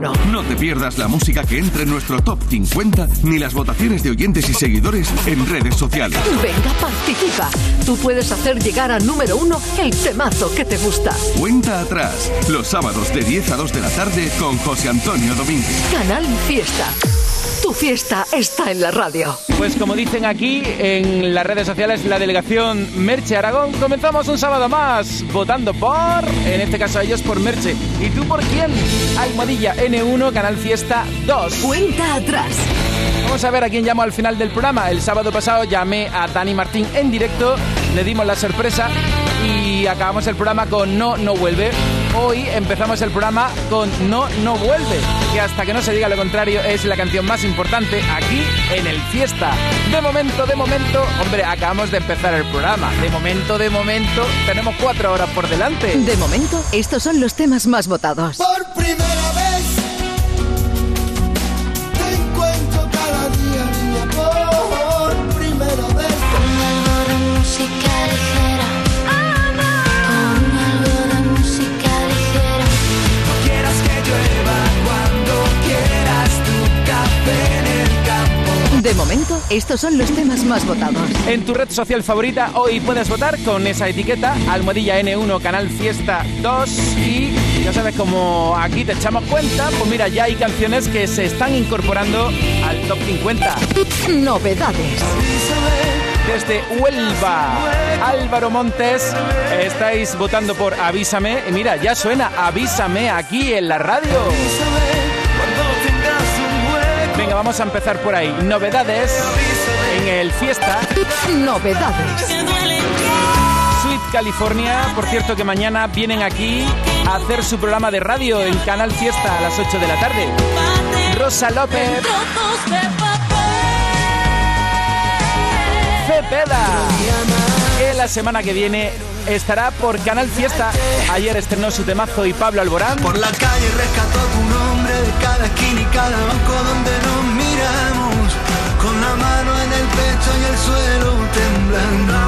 No. No te pierdas la música que entre en nuestro top 50 ni las votaciones de oyentes y seguidores en redes sociales. Venga, participa. Tú puedes hacer llegar al número uno el temazo que te gusta. Cuenta atrás, los sábados de 10 a 2 de la tarde con José Antonio Domínguez. Canal Fiesta. Tu fiesta está en la radio. Pues como dicen aquí en las redes sociales, la delegación Merche Aragón, comenzamos un sábado más votando por, en este caso ellos por Merche. ¿Y tú por quién? Almohadilla N1, Canal Fiesta 2. Cuenta atrás. Vamos a ver a quién llamo al final del programa. El sábado pasado llamé a Dani Martín en directo, le dimos la sorpresa y acabamos el programa con No, no vuelve. Hoy empezamos el programa con No, no vuelve, que hasta que no se diga lo contrario es la canción más importante aquí en el Fiesta. De momento, de momento, hombre, acabamos de empezar el programa. De momento, de momento, tenemos cuatro horas por delante. De momento, estos son los temas más votados. Por primera De momento, estos son los temas más votados. En tu red social favorita hoy puedes votar con esa etiqueta Almohadilla N1 Canal Fiesta 2 y ya sabes como aquí te echamos cuenta, pues mira, ya hay canciones que se están incorporando al top 50. Novedades. Desde Huelva, Álvaro Montes, estáis votando por Avísame y mira, ya suena Avísame aquí en la radio. Vamos a empezar por ahí. Novedades en el Fiesta. Novedades. Sweet California, por cierto que mañana vienen aquí a hacer su programa de radio en Canal Fiesta a las 8 de la tarde. Rosa López, Cepeda, que la semana que viene estará por Canal Fiesta. Ayer estrenó su temazo y Pablo Alborán. Por la calle rescató tu nombre de cada esquina y cada banco donde nos miramos. Con la mano en el pecho y el suelo temblando,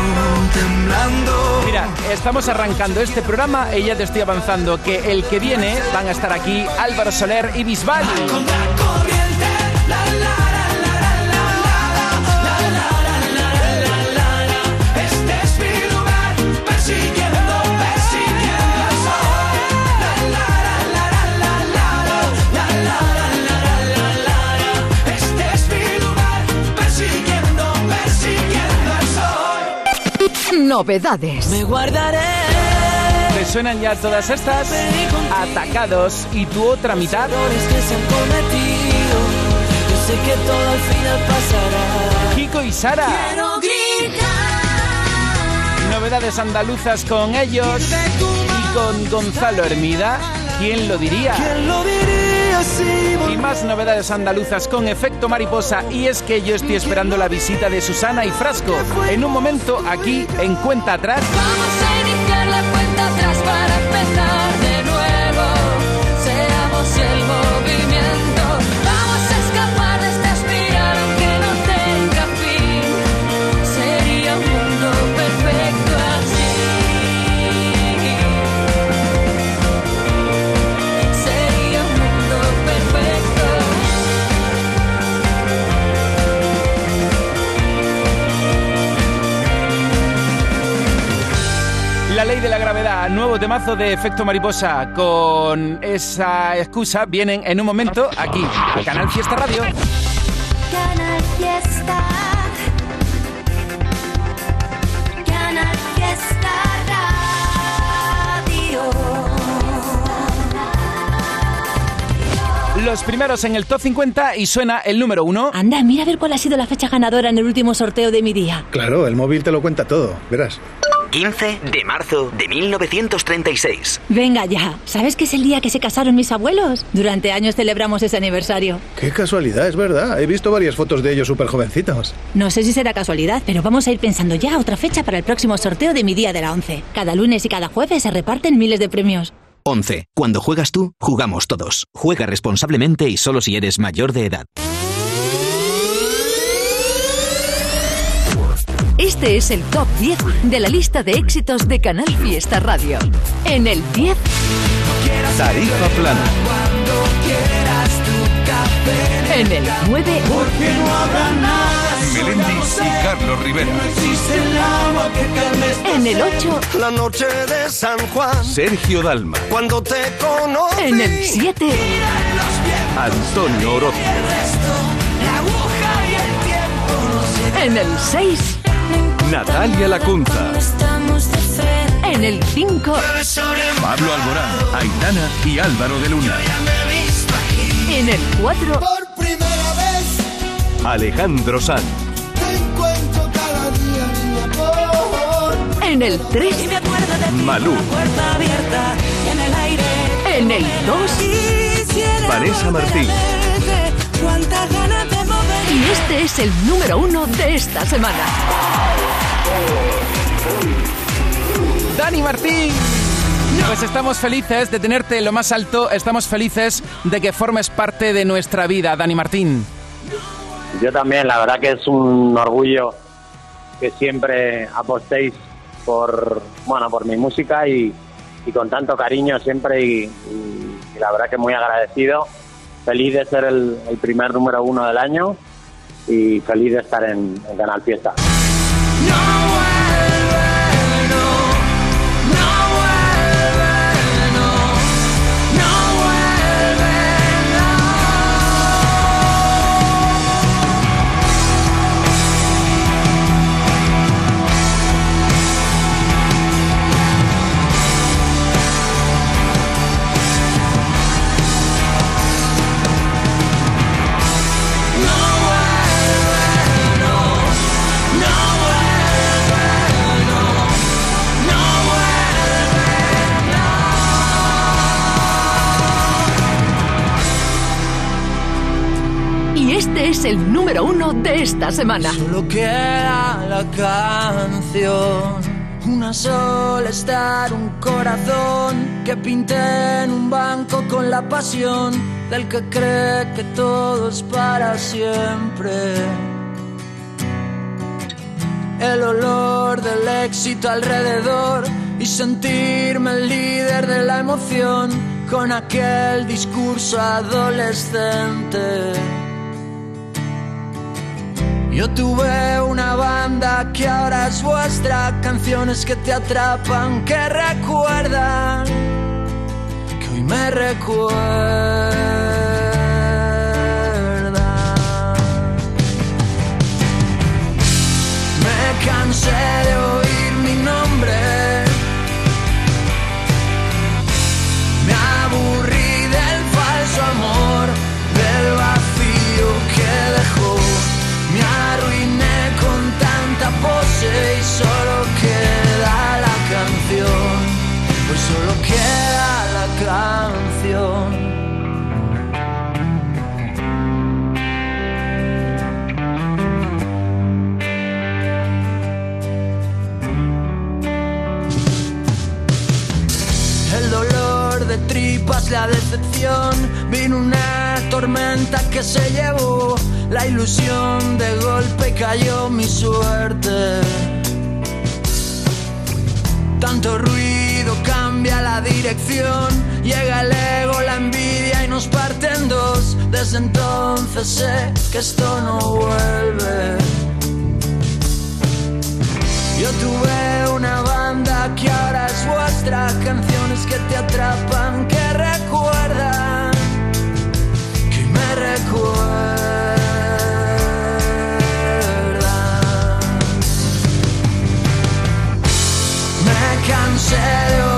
temblando. Mira, estamos arrancando este programa y ya te estoy avanzando que el que viene van a estar aquí Álvaro Soler y Bisbal. Novedades. Me guardaré. ¿Te suenan ya todas estas? Atacados y tu otra mitad. que se han cometido. Yo sé que todo al final pasará. Kiko y Sara. Quiero gritar. Novedades andaluzas con ellos y con Gonzalo Hermida. ¿Quién lo diría? ¿Quién lo diría Y más novedades andaluzas con efecto mariposa. Y es que yo estoy esperando la visita de Susana y Frasco. En un momento, aquí en Cuenta Atrás. Nuevo temazo de efecto mariposa. Con esa excusa vienen en un momento aquí, a Canal Fiesta Radio. Canal Fiesta. Canal Fiesta Radio. Los primeros en el top 50 y suena el número uno. Anda, mira a ver cuál ha sido la fecha ganadora en el último sorteo de mi día. Claro, el móvil te lo cuenta todo, verás. 15 de marzo de 1936. Venga ya, ¿sabes que es el día que se casaron mis abuelos? Durante años celebramos ese aniversario. Qué casualidad, es verdad. He visto varias fotos de ellos súper jovencitos. No sé si será casualidad, pero vamos a ir pensando ya otra fecha para el próximo sorteo de mi día de la 11. Cada lunes y cada jueves se reparten miles de premios. 11. Cuando juegas tú, jugamos todos. Juega responsablemente y solo si eres mayor de edad. Este es el top 10 de la lista de éxitos de Canal Fiesta Radio. En el 10, Tarifa plana. quieras tu café. En el 9, Porque no habrá nada. Melendi y Carlos Rivera. No existe el agua que calme esta en el 8, La noche de San Juan, Sergio Dalma. cuando te conocí. en el 7, Antonio Orozco. En el 6, Natalia Lacunza. En el 5, Pablo Alborán. Aitana y Álvaro de Luna. en el 4, Por primera vez Alejandro Sanz. te encuentro cada día, mi amor. en el 3, Y me acuerdo de ti Malú. en el aire. en el 2 Quisiera Vanessa Martín. y este es el número 1 de esta semana. Dani Martín. Pues estamos felices de tenerte en lo más alto, estamos felices de que formes parte de nuestra vida, Dani Martín. Yo también, la verdad que es un orgullo que siempre apostéis por, bueno, por mi música y, con tanto cariño siempre y, la verdad que muy agradecido. Feliz de ser el, el primer número uno del año y feliz de estar en, en Canal Fiesta. Y este es el número 1 de esta semana. Solo queda la canción. Una sola estar, un corazón que pinté en un banco con la pasión del que cree que todo es para siempre. El olor del éxito alrededor y sentirme el líder de la emoción con aquel discurso adolescente. Yo tuve una banda que ahora es vuestra, canciones que te atrapan, que recuerdan, que hoy me recuerdan. Me canción. El dolor de tripas, la decepción, vino una tormenta que se llevó la ilusión de golpe cayó mi suerte. Tanto ruido cambia la dirección, llega el ego, la envidia y nos parte en dos. Desde entonces sé que esto no vuelve. Yo tuve una banda que ahora es vuestra, canciones que te atrapan, que recuerdan, que me recuerdan. Me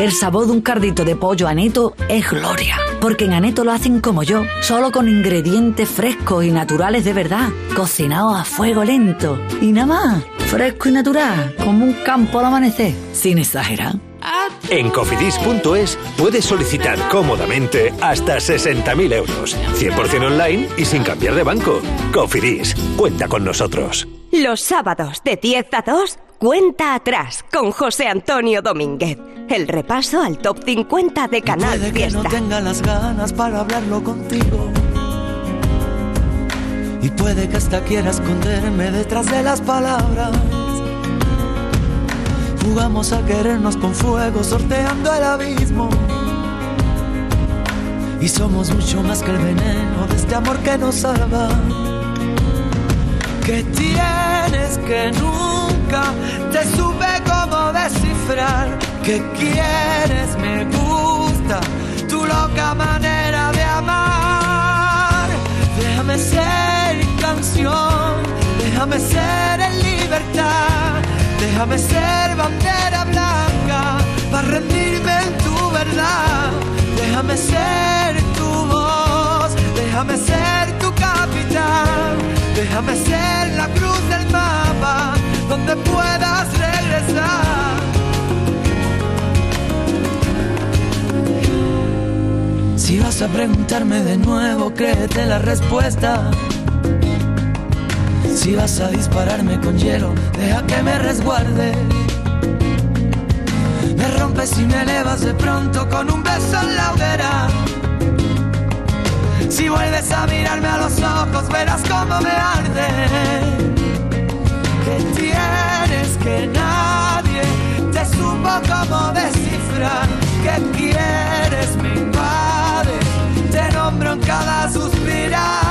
El sabor de un cardito de pollo aneto es gloria. Porque en Aneto lo hacen como yo, solo con ingredientes frescos y naturales de verdad, cocinados a fuego lento. Y nada más, fresco y natural, como un campo al amanecer, sin exagerar. En cofidis.es puedes solicitar cómodamente hasta 60.000 euros. 100% online y sin cambiar de banco. Cofidis, cuenta con nosotros. Los sábados de 10 a 2, cuenta atrás con José Antonio Domínguez. El repaso al top 50 de Canal Puede que no Fiesta. tenga las ganas para hablarlo contigo. Y puede que hasta quiera esconderme detrás de las palabras. Jugamos a querernos con fuego, sorteando el abismo. Y somos mucho más que el veneno de este amor que nos salva. Que tienes que nunca te supe cómo descifrar. Que quieres, me gusta tu loca manera de amar. Déjame ser canción, déjame ser en libertad, déjame ser bandera blanca para rendirme en tu verdad. Déjame ser tu voz, déjame ser tu capitán, déjame ser la cruz del mapa donde puedas regresar. Si vas a preguntarme de nuevo, créete la respuesta. Si vas a dispararme con hielo, deja que me resguarde. Me rompes y me elevas de pronto con un beso en la hoguera. Si vuelves a mirarme a los ojos, verás cómo me arde. Que tienes que nadie te supo cómo descifrar. Que quieres, me invade. Te nombro en cada suspirar,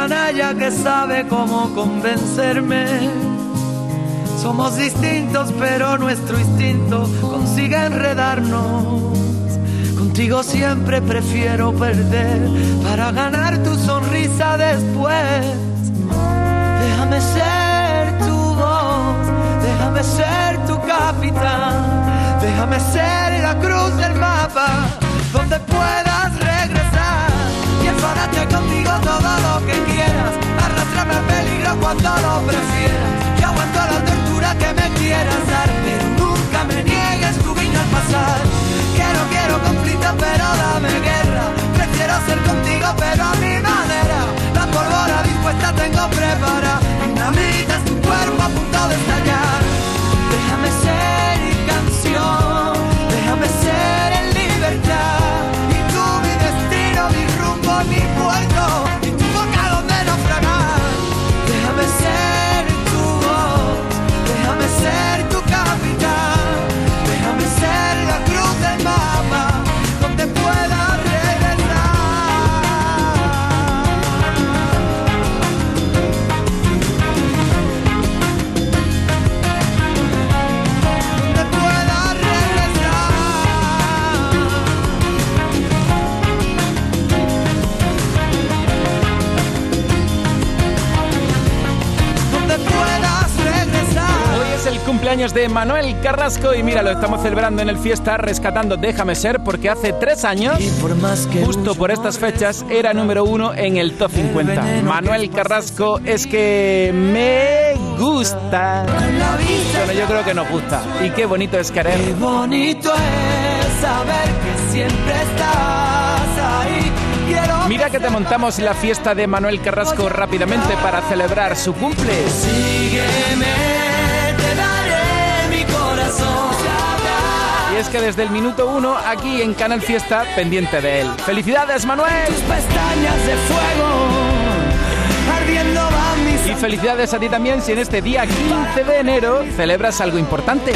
canalla que sabe cómo convencerme. Somos distintos, pero nuestro instinto consigue enredarnos. Contigo siempre prefiero perder para ganar tu sonrisa después. Déjame ser tu voz, déjame ser tu capitán, déjame ser la cruz del mapa donde puedas regresar y enfadarte contigo todo lo que arrastrarme al peligro cuando lo prefieras. Yo aguanto la tortura que me quieras dar, pero nunca me niegues tu guiño al pasar. Quiero, quiero conflicto, pero dame guerra. Prefiero ser contigo, pero a mi manera. La pólvora dispuesta tengo preparada. Dinamita es tu cuerpo a punto de estallar. Cumpleaños de Manuel Carrasco y mira, lo estamos celebrando en el fiesta rescatando Déjame ser porque hace tres años, justo por estas fechas, era número uno en el top 50. Manuel Carrasco es que me gusta. Bueno, yo creo que nos gusta. Y qué bonito es querer. Qué bonito es saber que siempre estás ahí. Mira que te montamos la fiesta de Manuel Carrasco rápidamente para celebrar su cumple. Sígueme, Es que desde el minuto uno, aquí en Canal Fiesta, pendiente de él. ¡Felicidades, Manuel! Pestañas de fuego, ardiendo Y felicidades a ti también si en este día 15 de enero celebras algo importante.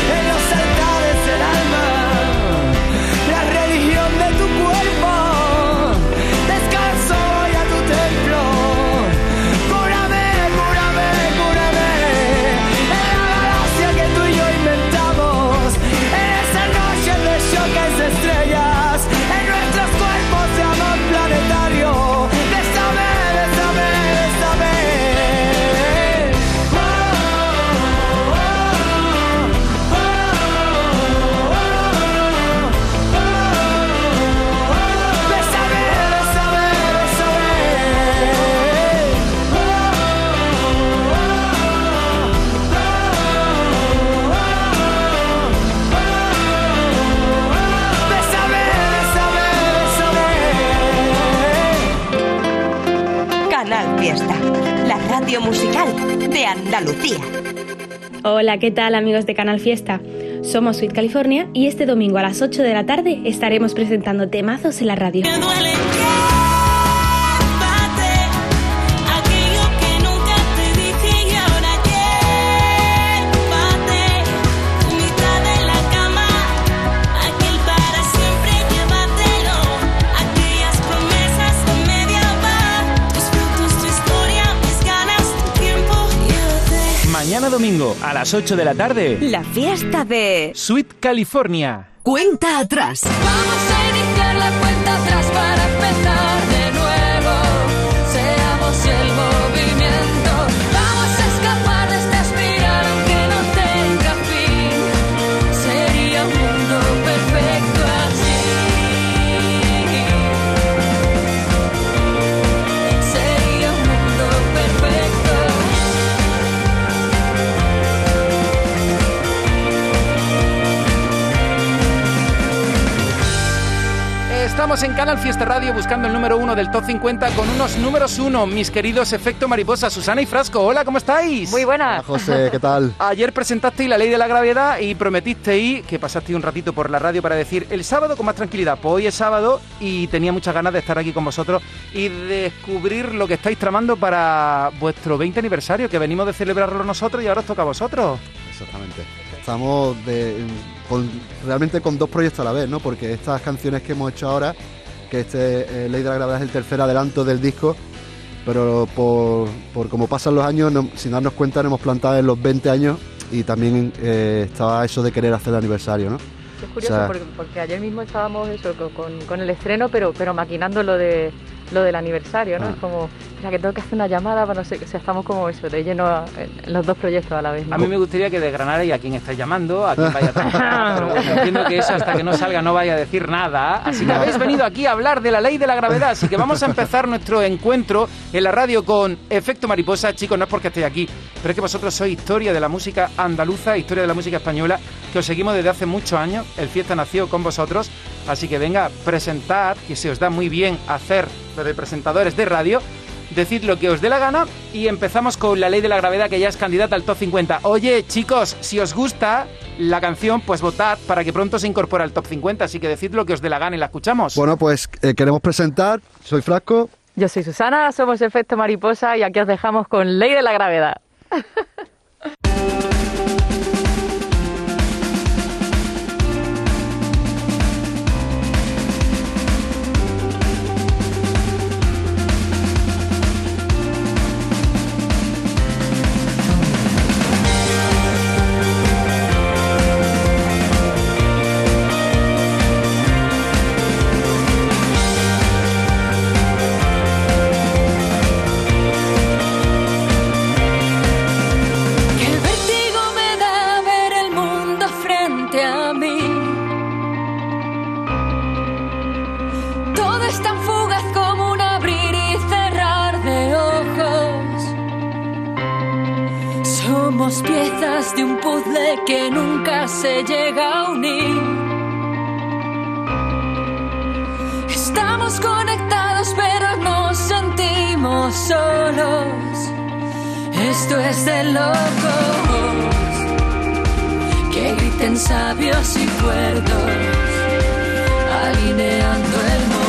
De Andalucía. Hola, ¿qué tal amigos de Canal Fiesta? Somos Sweet California y este domingo a las 8 de la tarde estaremos presentando temazos en la radio. Aquello domingo a las 8 de la tarde, La fiesta de Sweet California. Cuenta atrás. Vamos a iniciar la cuenta atrás para Estamos en Canal Fiesta Radio buscando el número uno del Top 50 con unos números uno, mis queridos Efecto Mariposa, Susana y Frasco. Hola, ¿cómo estáis? Muy buenas. José, ¿qué tal? Ayer presentasteis la ley de la gravedad y prometisteis que pasasteis un ratito por la radio para decir el sábado con más tranquilidad. Pues hoy es sábado y tenía muchas ganas de estar aquí con vosotros y descubrir lo que estáis tramando para vuestro 20 aniversario, que venimos de celebrarlo nosotros y ahora os toca a vosotros. Exactamente. Estamos de- con- realmente con dos proyectos a la vez, ¿no? Porque estas canciones que hemos hecho ahora, que este eh, Ley de la Gravedad es el tercer adelanto del disco, pero por, por como pasan los años, no- sin darnos cuenta, nos hemos plantado en los 20 años y también eh, estaba eso de querer hacer el aniversario, ¿no? Es curioso O sea- porque, porque ayer mismo estábamos eso, co- con, con el estreno, pero, pero maquinando lo de lo del aniversario, ¿no? Ah. Es como, sea, que tengo que hacer una llamada para no sé, o sea, estamos como eso, de lleno a- en los dos proyectos a la vez. ¿no? A mí me gustaría que desgranarais a quién estáis llamando, a quién vaya a trabajar, pero bueno, entiendo que eso hasta que no salga no vaya a decir nada. Así que habéis venido aquí a hablar de la ley de la gravedad, así que vamos a empezar nuestro encuentro en la radio con Efecto Mariposa. Chicos, no es porque estéis aquí, pero es que vosotros sois historia de la música andaluza, historia de la música española, que os seguimos desde hace muchos años. El Fiesta nació con vosotros, así que venga, presentad, que se os da muy bien hacer de presentadores de radio. Decid lo que os dé la gana y empezamos con la ley de la gravedad que ya es candidata al top 50. Oye, chicos, si os gusta la canción, pues votad para que pronto se incorpore al top 50. Así que decid lo que os dé la gana y la escuchamos. Bueno, pues eh, queremos presentar, soy Frasco, Yo soy Susana, somos Efecto Mariposa y aquí os dejamos con Ley de la Gravedad. Es de locos. Que griten sabios y cuerdos. Alineando el momento.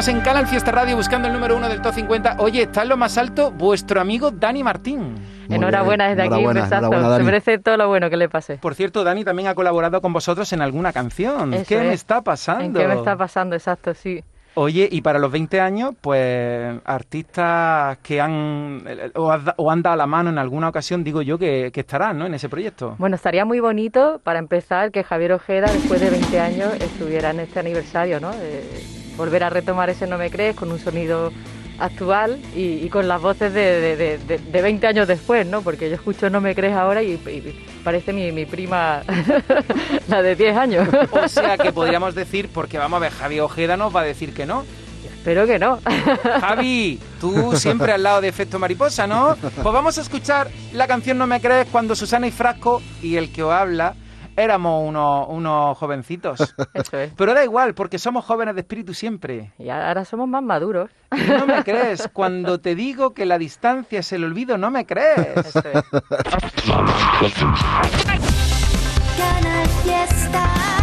Estamos en Canal Fiesta Radio buscando el número uno del Top 50. Oye, está en lo más alto vuestro amigo Dani Martín. Enhorabuena desde aquí, besazo. Se merece todo lo bueno que le pase. Por cierto, Dani también ha colaborado con vosotros en alguna canción. Eso ¿Qué me es. está pasando? ¿En qué me está pasando? Exacto, sí. Oye, y para los 20 años, pues artistas que han o, han dado la mano en alguna ocasión, digo yo, que, que estarán ¿no? en ese proyecto. Bueno, estaría muy bonito, para empezar, que Javier Ojeda, después de 20 años, estuviera en este aniversario, ¿no? De volver a retomar ese No me crees con un sonido actual y, y con las voces de, de- de- de- de 20 años después, ¿no? Porque yo escucho No me crees ahora y, y parece mi, mi prima, la de 10 años. O sea que podríamos decir, porque vamos a ver, Javi Ojeda nos va a decir que no. Espero que no. Javi, tú siempre al lado de Efecto Mariposa, ¿no? Pues vamos a escuchar la canción No me crees cuando Susana y Frasco y el que os habla éramos unos, unos jovencitos. Eso es. Pero da igual, porque somos jóvenes de espíritu siempre. Y ahora somos más maduros. No me crees. Cuando te digo que la distancia es el olvido, no me crees. Canal Fiesta.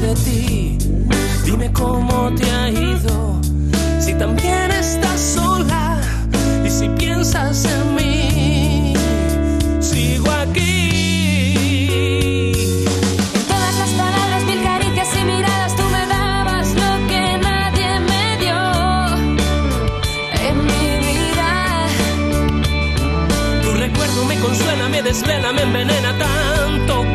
De ti. Dime cómo te ha ido, si también estás sola y si piensas en mí. Sigo aquí. En todas las palabras, mil caricias y miradas, tú me dabas lo que nadie me dio en mi vida. Tu recuerdo me consuela, me desvela, me envenena tanto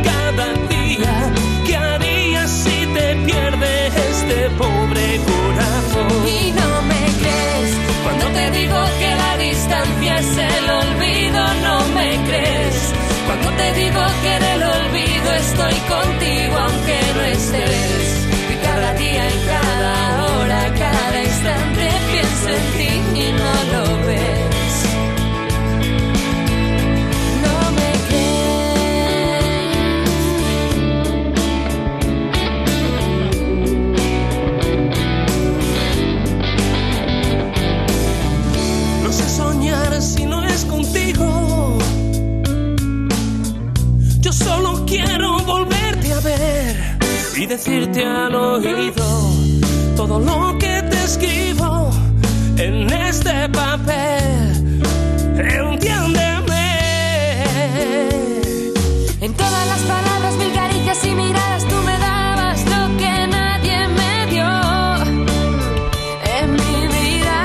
decirte al oído todo lo que te escribo en este papel. Entiéndeme. En todas las palabras, mil caricias y miradas, tú me dabas lo que nadie me dio en mi vida.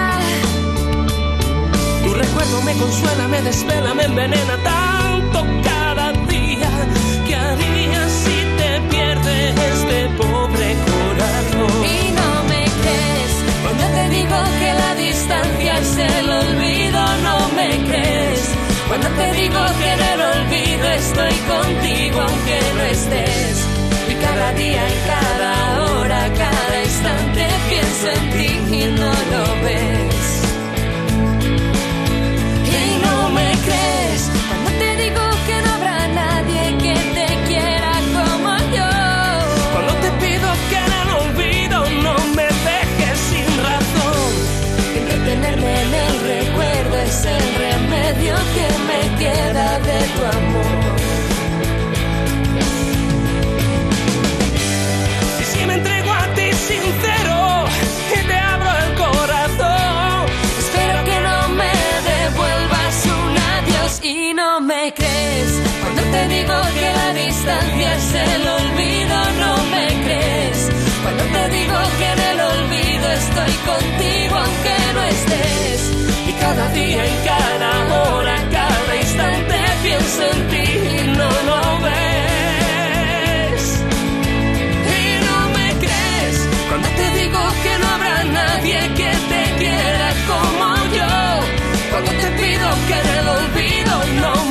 Tu recuerdo me consuela, me desvela, me envenena tanto distancia el olvido, no me crees. Cuando te digo que en el olvido estoy contigo aunque no estés. Y cada día y cada hora, cada instante pienso en ti y no lo ves. Es el olvido, no me crees. Cuando te digo que en el olvido estoy contigo aunque no estés. y cada día y cada hora, cada instante pienso en ti y no lo ves. Y no me crees Cuando te digo que no habrá nadie que te quiera como yo. cuando te pido que en el olvido no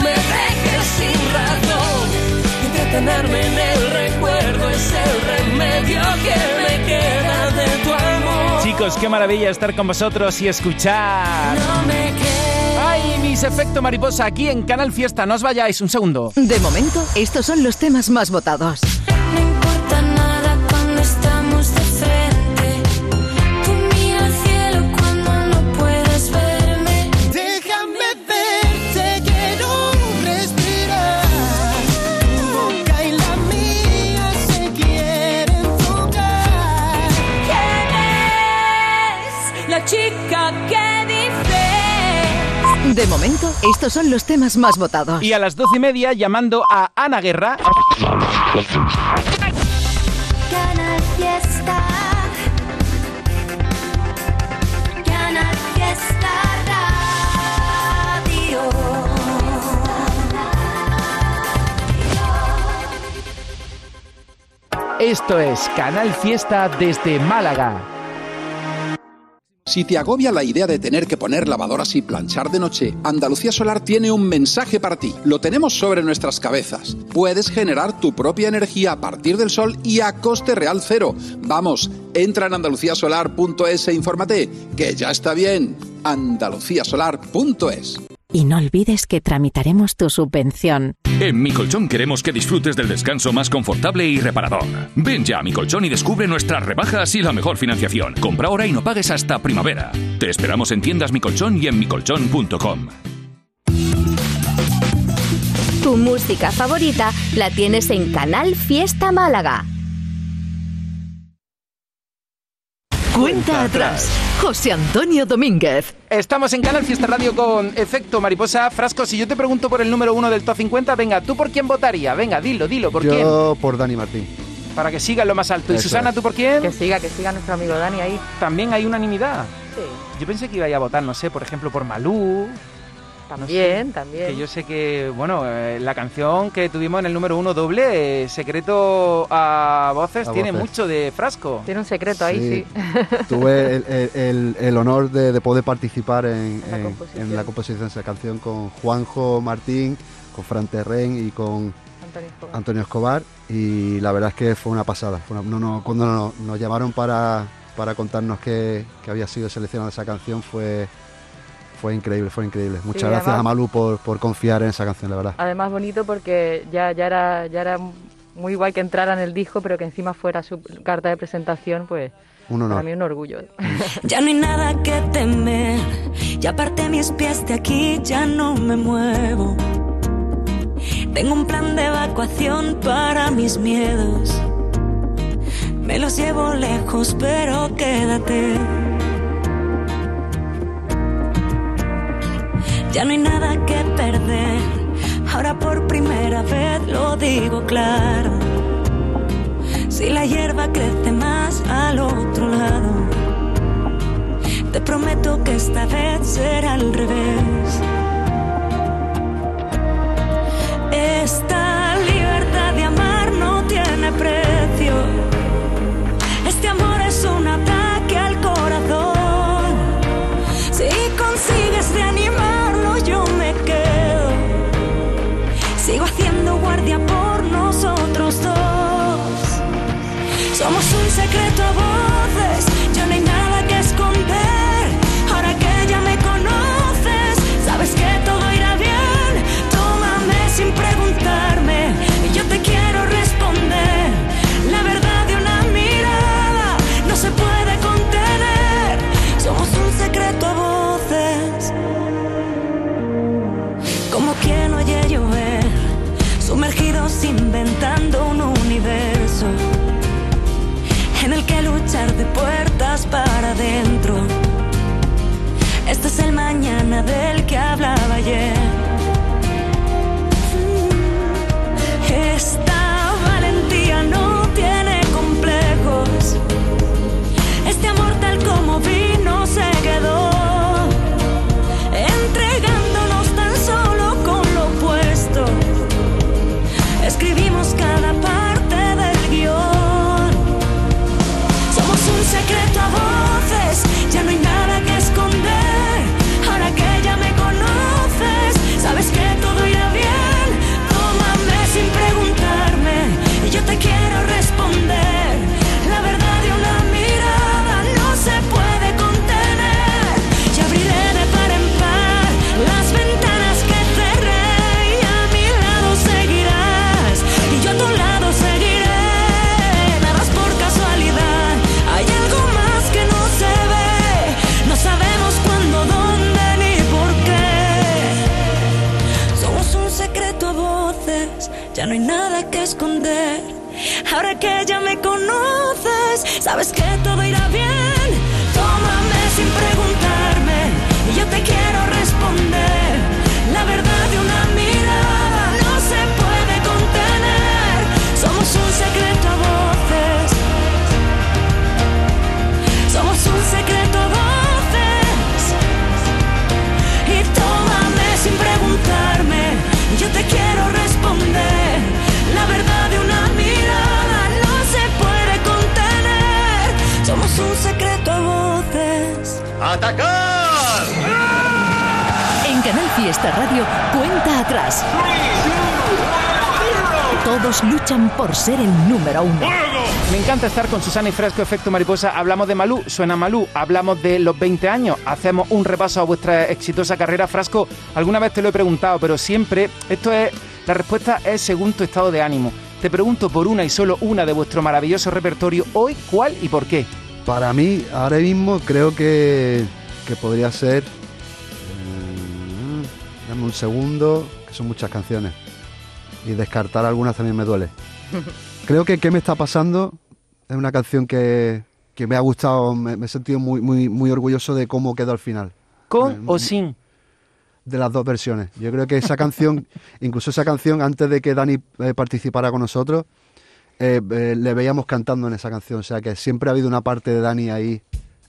Entretenerme en el recuerdo es el remedio que me queda de tu amor. Chicos, qué maravilla estar con vosotros y escuchar. No me. ¡Ay, mis efecto mariposa! Aquí en Canal Fiesta. No os vayáis, un segundo. De momento, estos son los temas más votados. De momento, estos son los temas más votados. Y a las doce y media, llamando a Ana Guerra. Canal Fiesta. Canal Fiesta Radio. Esto es Canal Fiesta desde Málaga. Si te agobia la idea de tener que poner lavadoras y planchar de noche, Andalucía Solar tiene un mensaje para ti. Lo tenemos sobre nuestras cabezas. Puedes generar tu propia energía a partir del sol y a coste real cero. Vamos, entra en andaluciasolar.es e infórmate, que ya está bien. andaluciasolar.es Y no olvides que tramitaremos tu subvención. En Mi Colchón queremos que disfrutes del descanso más confortable y reparador. Ven ya a Mi Colchón y descubre nuestras rebajas y la mejor financiación. Compra ahora y no pagues hasta primavera. Te esperamos en tiendas Mi Colchón y en micolchón.com. Tu música favorita la tienes en Canal Fiesta Málaga. Cuenta atrás. José Antonio Domínguez. Estamos en Canal Fiesta Radio con Efecto Mariposa. Frasco, si yo te pregunto por el número uno del top 50, venga, ¿tú por quién votaría? Venga, dilo, dilo, ¿por quién? Yo por Dani Martín. Para que siga lo más alto. ¿Y Susana, es. tú por quién? Que siga, que siga nuestro amigo Dani ahí. También hay unanimidad. Sí. Yo pensé que iba a votar, no sé, por ejemplo, por Malú. También, también. Que yo sé que, bueno, eh, la canción que tuvimos en el número uno doble, eh, Secreto a Voces, A tiene voces. mucho de frasco. Tiene un secreto ahí, sí. Tuve el, el- el- el honor de, de poder participar en, La en- la composición de esa canción con Juanjo Martín, con Fran Terren y con Antonio Escobar. Antonio Escobar. Y la verdad es que fue una pasada. Fue una- no, no, cuando nos, nos llamaron para, para contarnos que, que había sido seleccionada esa canción fue, fue increíble, fue increíble. Muchas Sí, gracias además- a Malu por, por confiar en esa canción, la verdad. Además bonito porque ya, ya, era, ya era muy guay que entrara en el disco, pero que encima fuera su carta de presentación, pues Un honor. para mí un orgullo. Ya no hay nada que temer, ya aparté mis pies de aquí, ya no me muevo. Tengo un plan de evacuación para mis miedos. Me los llevo lejos, pero quédate. Ya no hay nada que perder, ahora por primera vez lo digo claro. Si la hierba crece más al otro lado, te prometo que esta vez será al revés. Esta secreto a del que hablaba ayer. Ser el número uno. Me encanta estar con Susana y Fresco Efecto Mariposa. Hablamos de Malú, suena Malú. Hablamos de los 20 años. Hacemos un repaso a vuestra exitosa carrera. Frasco, alguna vez te lo he preguntado, pero siempre esto es la respuesta es según tu estado de ánimo. Te pregunto por una y solo una de vuestro maravilloso repertorio. Hoy, ¿cuál y por qué? Para mí, ahora mismo creo que, que podría ser. mm, dame un segundo, que son muchas canciones. Y descartar algunas también me duele. Creo que ¿Qué me está pasando? Es una canción que, que me ha gustado, me, me he sentido muy, muy, muy orgulloso de cómo quedó al final. ¿Con o sin? De las dos versiones. Yo creo que esa canción, incluso esa canción, antes de que Dani eh, participara con nosotros, eh, eh, le veíamos cantando en esa canción. O sea que siempre ha habido una parte de Dani ahí,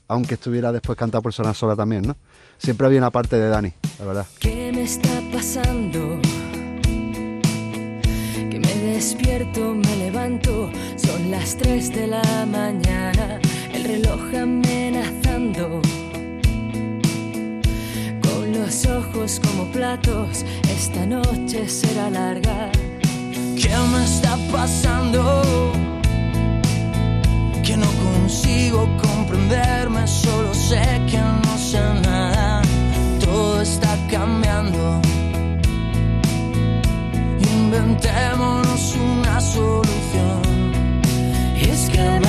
aunque estuviera después cantado por Persona Sola también, ¿no? Siempre había una parte de Dani, la verdad. ¿Qué me está pasando? Despierto, me levanto, son las 3 de la mañana, el reloj amenazando. Con los ojos como platos, esta noche será larga. ¿Qué me está pasando? Que no consigo comprenderme, solo sé que no sé nada. Todo está cambiando. Inventémonos una solución. Es que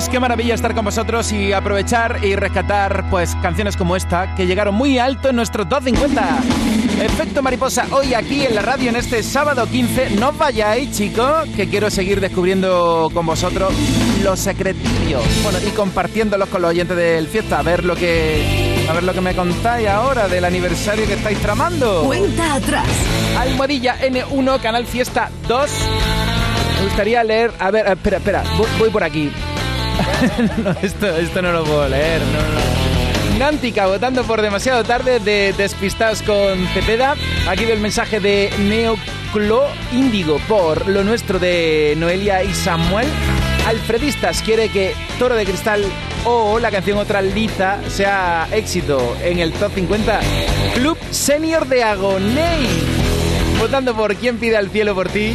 chicos, qué maravilla estar con vosotros y aprovechar y rescatar pues canciones como esta que llegaron muy alto en nuestro top 50. Efecto mariposa hoy aquí en la radio en este sábado 15. No vayáis, chicos, que quiero seguir descubriendo con vosotros los secretillos. Bueno, y compartiéndolos con los oyentes del fiesta. A ver lo que a ver lo que me contáis ahora del aniversario que estáis tramando. Cuenta atrás. Almohadilla N1, Canal Fiesta 2. Me gustaría leer. A ver, espera, espera, voy, voy por aquí. Esto, esto no lo puedo leer, no. Nántica votando por demasiado tarde de Despistados con Cepeda. Aquí veo el mensaje de Neo Clo Índigo por lo nuestro de Noelia y Samuel. Alfredistas quiere que Toro de Cristal o la canción Otra Liza sea éxito en el top 50. Club Senior de Agoney. Votando por quién pide al cielo por ti.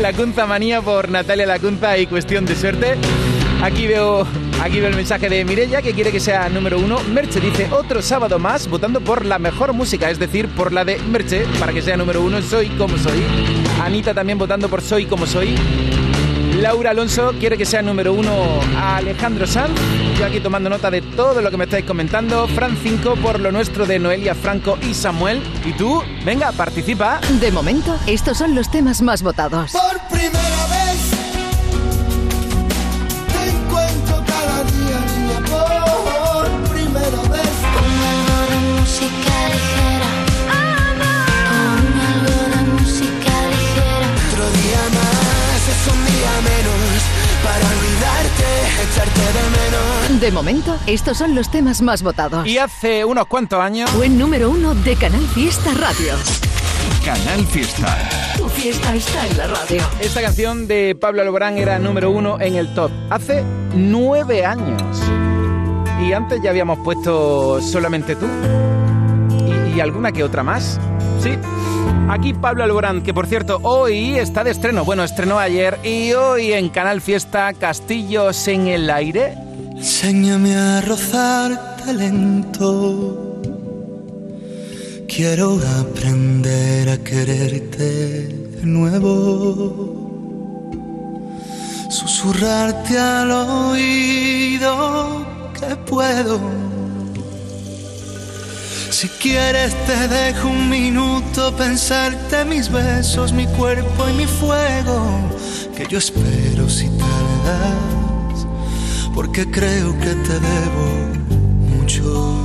La Cunza Manía por Natalia Lacunza y Cuestión de Suerte. Aquí veo, aquí veo el mensaje de Mirella que quiere que sea número uno. Merche dice otro sábado más votando por la mejor música, es decir, por la de Merche para que sea número uno. Soy como soy. Anita también votando por Soy como soy. Laura Alonso quiere que sea número uno a Alejandro Sanz. Yo aquí tomando nota de todo lo que me estáis comentando. Fran 5 por lo nuestro de Noelia Franco y Samuel. Y tú, venga, participa. De momento, estos son los temas más votados. Por primera vez de menos. De momento, estos son los temas más votados. Y hace unos cuantos años. Fue número uno de Canal Fiesta Radio. Canal Fiesta. Tu fiesta está en la radio. Esta canción de Pablo Alborán era número uno en el top. Hace nueve años. Y antes ya habíamos puesto solamente tú. Y, y alguna que otra más. Sí. Aquí Pablo Alborán, que por cierto, hoy está de estreno. Bueno, estrenó ayer. Y hoy en Canal Fiesta, Castillos en el aire. Enséñame a rozarte lento. Quiero aprender a quererte de nuevo. Susurrarte al oído que puedo. Si quieres te dejo un minuto pensarte mis besos, mi cuerpo y mi fuego. Que yo espero si tardas, porque creo que te debo mucho.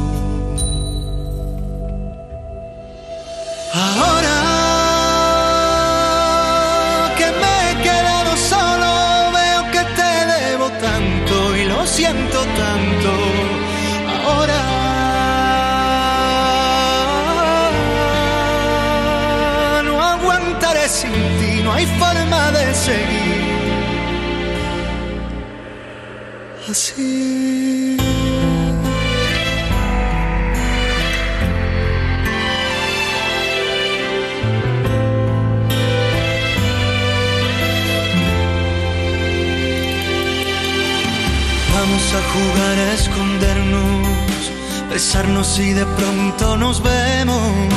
Vamos a jugar a escondernos, besarnos y de pronto nos vemos.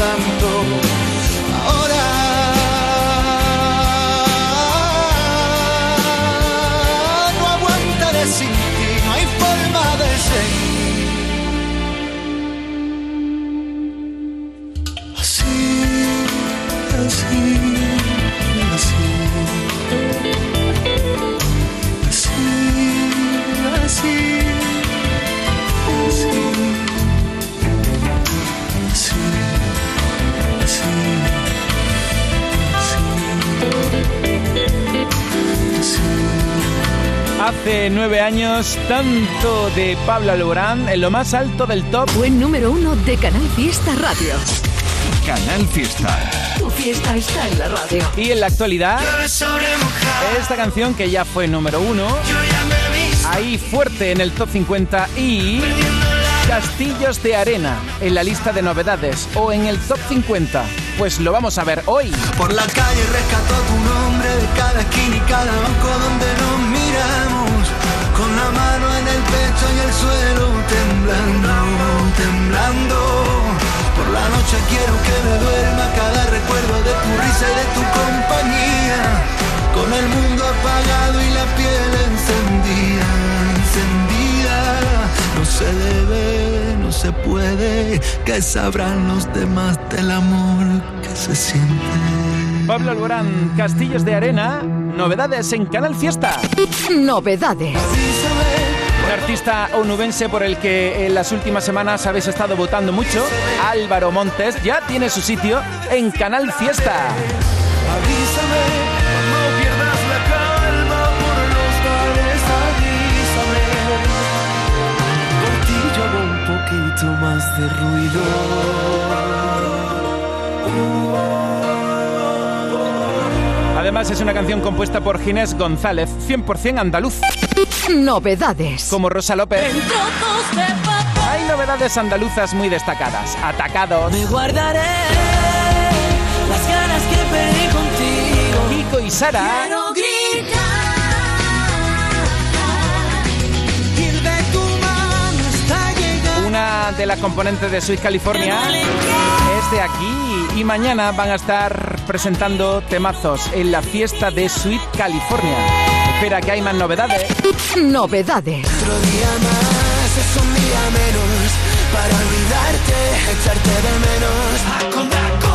Tanto. Hace nueve años, tanto de Pablo Alborán en lo más alto del top. Buen número uno de Canal Fiesta Radio. Canal Fiesta. Tu fiesta está en la radio. Y en la actualidad, esta canción que ya fue número uno, ahí fuerte en el top 50 y Castillos de Arena en la lista de novedades o en el top 50. Pues lo vamos a ver hoy. Por la calle rescató tu nombre de cada esquina y cada banco donde nos miramos. Con la mano en el pecho y el suelo temblando, temblando. Por la noche quiero que me duerma cada recuerdo de tu risa y de tu compañía. Con el mundo apagado y la piel encendida, encendida. No se debe, no se puede, que sabrán los demás del amor que se siente. Pablo Alborán, Castillos de Arena, novedades en Canal Fiesta. Novedades. Un artista onubense por el que en las últimas semanas habéis estado votando mucho, Álvaro Montes, ya tiene su sitio en Canal Fiesta. Avísame cuando pierdas la calma por los bares, avísame. Por ti yo hago un poquito más de ruido. Además es una canción compuesta por Ginés González, 100% andaluz. Novedades. Como Rosa López. Hay novedades andaluzas muy destacadas. Atacados. Me guardaré las ganas que perdí contigo. Kiko y Sara. Quiero gritar. Una de las componentes de Sweet California es de aquí y mañana van a estar presentando temazos en la fiesta de Sweet California. Espera que hay más novedades. Novedades. Otro día más es un día menos para olvidarte, echarte de menos.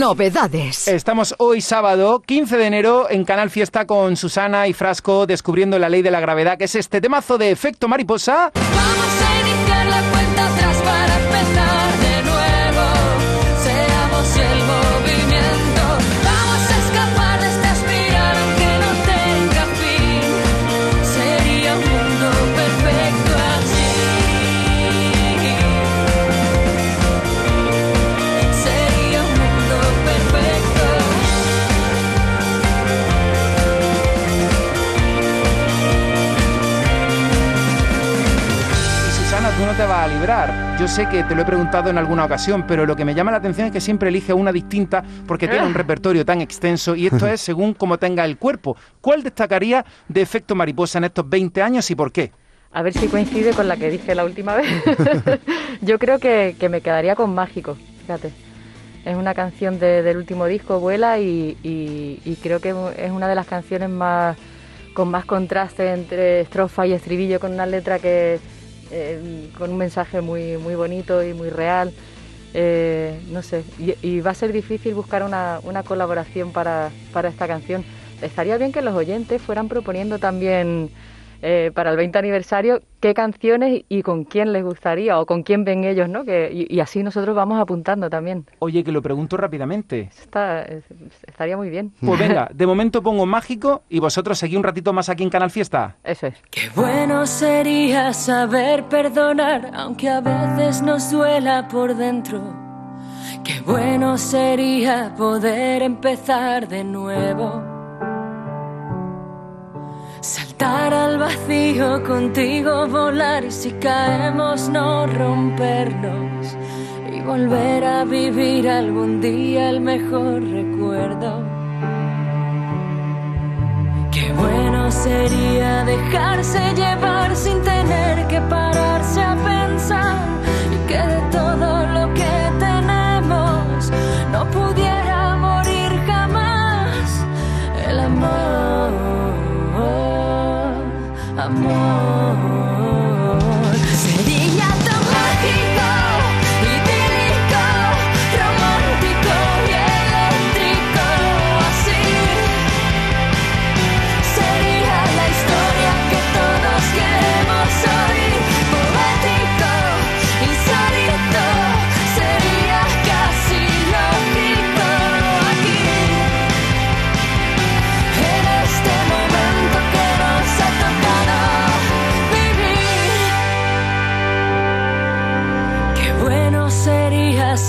Novedades. Estamos hoy sábado 15 de enero en Canal Fiesta con Susana y Frasco descubriendo la ley de la gravedad, que es este temazo de efecto mariposa. Vamos no te vas a librar. Yo sé que te lo he preguntado en alguna ocasión, pero lo que me llama la atención es que siempre elige una distinta porque tiene un repertorio tan extenso y esto es según cómo tenga el cuerpo. ¿Cuál destacaría de efecto mariposa en estos 20 años y por qué? A ver si coincide con la que dije la última vez. Yo creo que, que me quedaría con Mágico, fíjate. Es una canción de- del último disco, Vuela, y, y- y creo que es una de las canciones más con más contraste entre estrofa y estribillo, con una letra que eh, con un mensaje muy, muy bonito y muy real. Eh, no sé, y, y va a ser difícil buscar una, una colaboración para, para esta canción. Estaría bien que los oyentes fueran proponiendo también eh, para el 20 aniversario qué canciones y con quién les gustaría o con quién ven ellos, ¿no? Que, y, y así nosotros vamos apuntando también. Oye, que lo pregunto rápidamente. Está, es- estaría muy bien. Pues venga, de momento pongo mágico y vosotros seguís un ratito más aquí en Canal Fiesta. Eso es. Qué bueno sería saber perdonar, aunque a veces nos duela por dentro. Qué bueno sería poder empezar de nuevo. Saltar al vacío contigo, volar y si caemos no rompernos y volver a vivir algún día el mejor recuerdo. Qué bueno sería dejarse llevar sin tener que pararse a pensar y que de todo lo que tenemos no pudiera wall.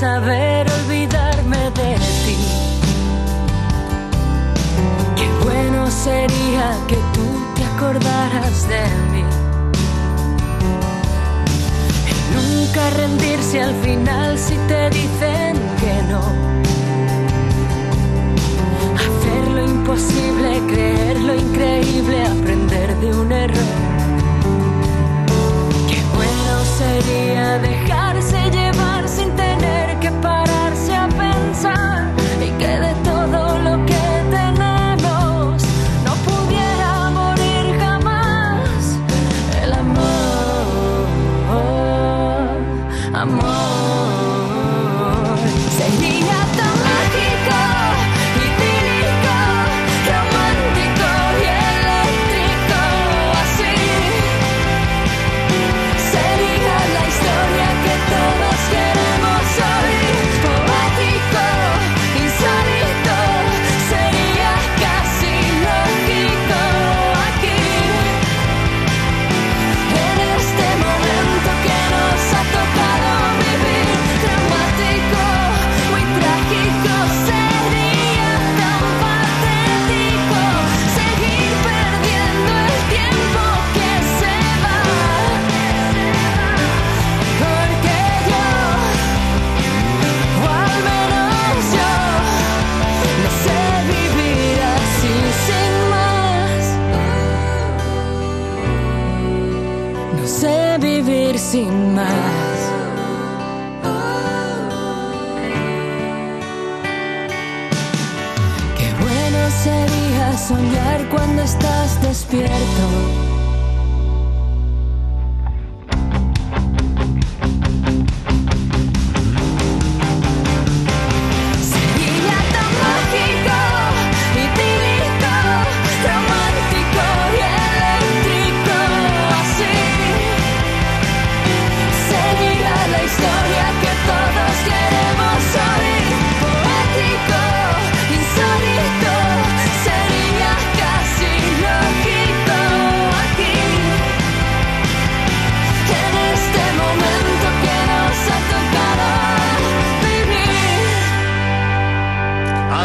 Saber olvidarme de ti. Qué bueno sería que tú te acordaras de mí. Y nunca rendirse al final si te dicen que no. Hacer lo imposible, creer lo increíble, aprender de un error. Qué bueno sería dejarse amor.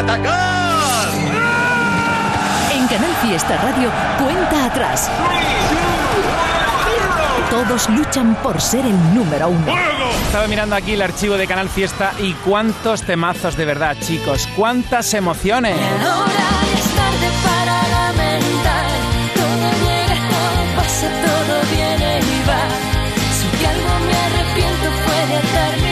¡Atacar! En Canal Fiesta Radio, cuenta atrás. Todos luchan por ser el número uno. Estaba mirando aquí el archivo de Canal Fiesta y cuántos temazos de verdad, chicos. Cuántas emociones. Ahora es tarde para lamentar. Todo llega, todo pasa, todo viene y va. Si de algo me arrepiento fue de atarme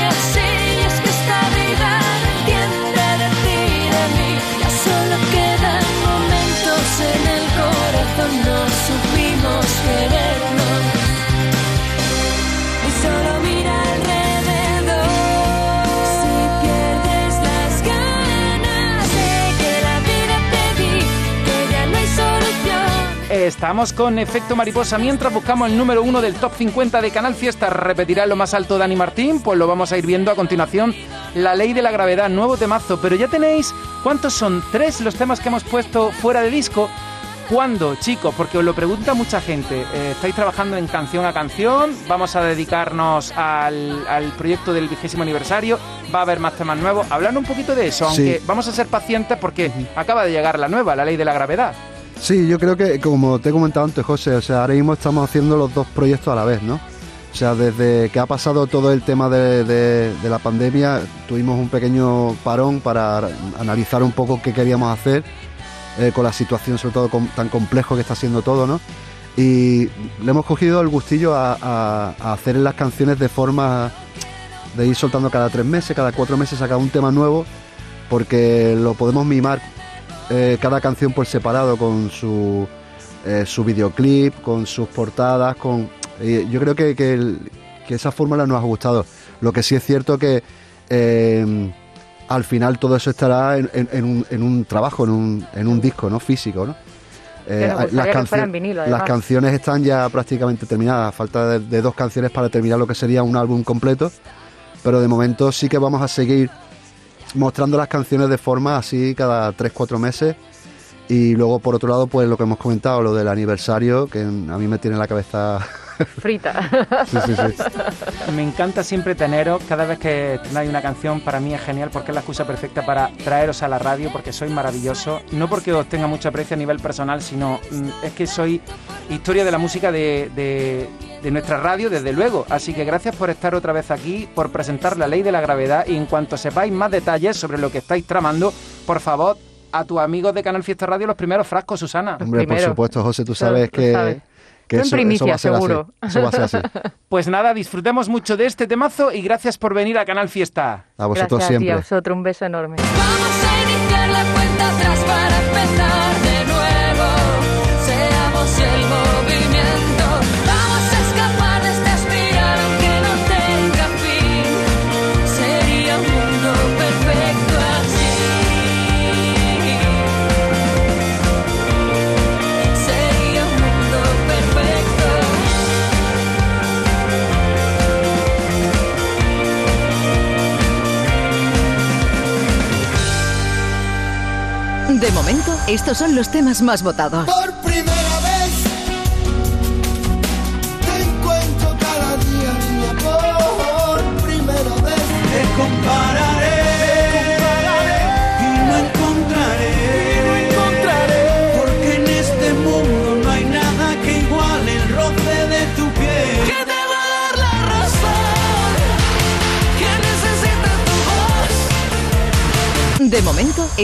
Estamos con efecto mariposa mientras buscamos el número uno del top 50 de Canal Fiesta. ¿Repetirá lo más alto Dani Martín? Pues lo vamos a ir viendo a continuación. La ley de la gravedad, nuevo temazo. Pero ya tenéis, ¿cuántos son? Tres los temas que hemos puesto fuera de disco. ¿Cuándo, chicos? Porque os lo pregunta mucha gente. Eh, ¿Estáis trabajando en canción a canción? ¿Vamos a dedicarnos al, al proyecto del vigésimo aniversario? ¿Va a haber más temas nuevos? Hablar un poquito de eso, aunque vamos a ser pacientes porque acaba de llegar la nueva, la ley de la gravedad. Sí, yo creo que, como te he comentado antes, José, o sea, ahora mismo estamos haciendo los dos proyectos a la vez, ¿no? O sea, desde que ha pasado todo el tema de, de- de la pandemia, tuvimos un pequeño parón para analizar un poco qué queríamos hacer eh, con la situación, sobre todo tan complejo que está siendo todo, ¿no? Y le hemos cogido el gustillo a, a- a hacer las canciones de forma de ir soltando cada tres meses, cada cuatro meses, sacar un tema nuevo, porque lo podemos mimar eh, cada canción por separado con su, eh, su videoclip, con sus portadas, con yo creo que, que, el- que esa fórmula nos ha gustado. Lo que sí es cierto que al final todo eso estará en, en- en un, en un trabajo, en un, en un disco, ¿no? Físico, ¿no? Eh, vinilo, las canciones están ya prácticamente terminadas, falta de, de dos canciones para terminar lo que sería un álbum completo, pero de momento sí que vamos a seguir mostrando las canciones de forma así cada 3-4 meses y luego por otro lado pues lo que hemos comentado, lo del aniversario, que a mí me tiene la cabeza frita. Sí, sí, sí. Me encanta siempre teneros. Cada vez que hay una canción, para mí es genial porque es la excusa perfecta para traeros a la radio, porque sois maravilloso. No porque os tenga mucho aprecio a nivel personal, sino mm, es que soy historia de la música de, de- de nuestra radio, desde luego. Así que gracias por estar otra vez aquí, por presentar la ley de la gravedad. Y en cuanto sepáis más detalles sobre lo que estáis tramando, por favor, a tus amigos de Canal Fiesta Radio, los primeros frascos, Susana. Hombre, por supuesto, José, tú sabes Tú que, sabes. Que eso, primicia, eso va a ser seguro. así. Eso va a ser así. Pues nada, disfrutemos mucho de este temazo y gracias por venir a Canal Fiesta. A vosotros Gracias a ti, siempre. a vosotros, un beso enorme. Iniciar la cuenta atrás para empezar De momento, estos son los temas más votados. Por primera vez te encuentro cada día, niña, por primera vez. Te compararé,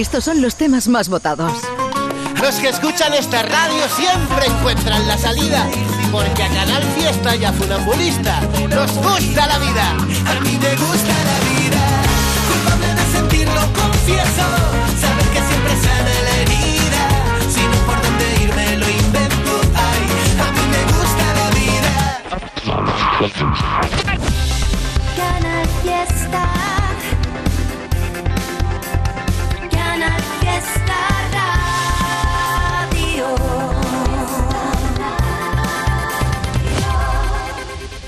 estos son los temas más votados. Los que escuchan esta radio siempre encuentran la salida, porque a Canal Fiesta y a Funambulista nos gusta la vida. A mí me gusta la vida, culpable de sentirlo, confieso. Saber que siempre sana la herida, si no por dónde irme lo invento. Ay, a mí me gusta la vida. Canal Fiesta.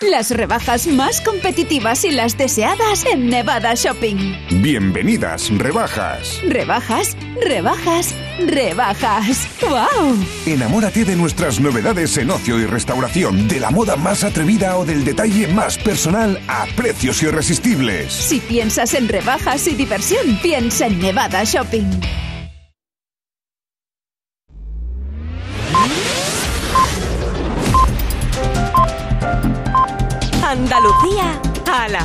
Las rebajas más competitivas y las deseadas en Nevada Shopping. Bienvenidas, rebajas. Rebajas, rebajas, rebajas. ¡Wow! Enamórate de nuestras novedades en ocio y restauración, de la moda más atrevida o del detalle más personal a precios irresistibles. Si piensas en rebajas y diversión, piensa en Nevada Shopping. Andalucía a la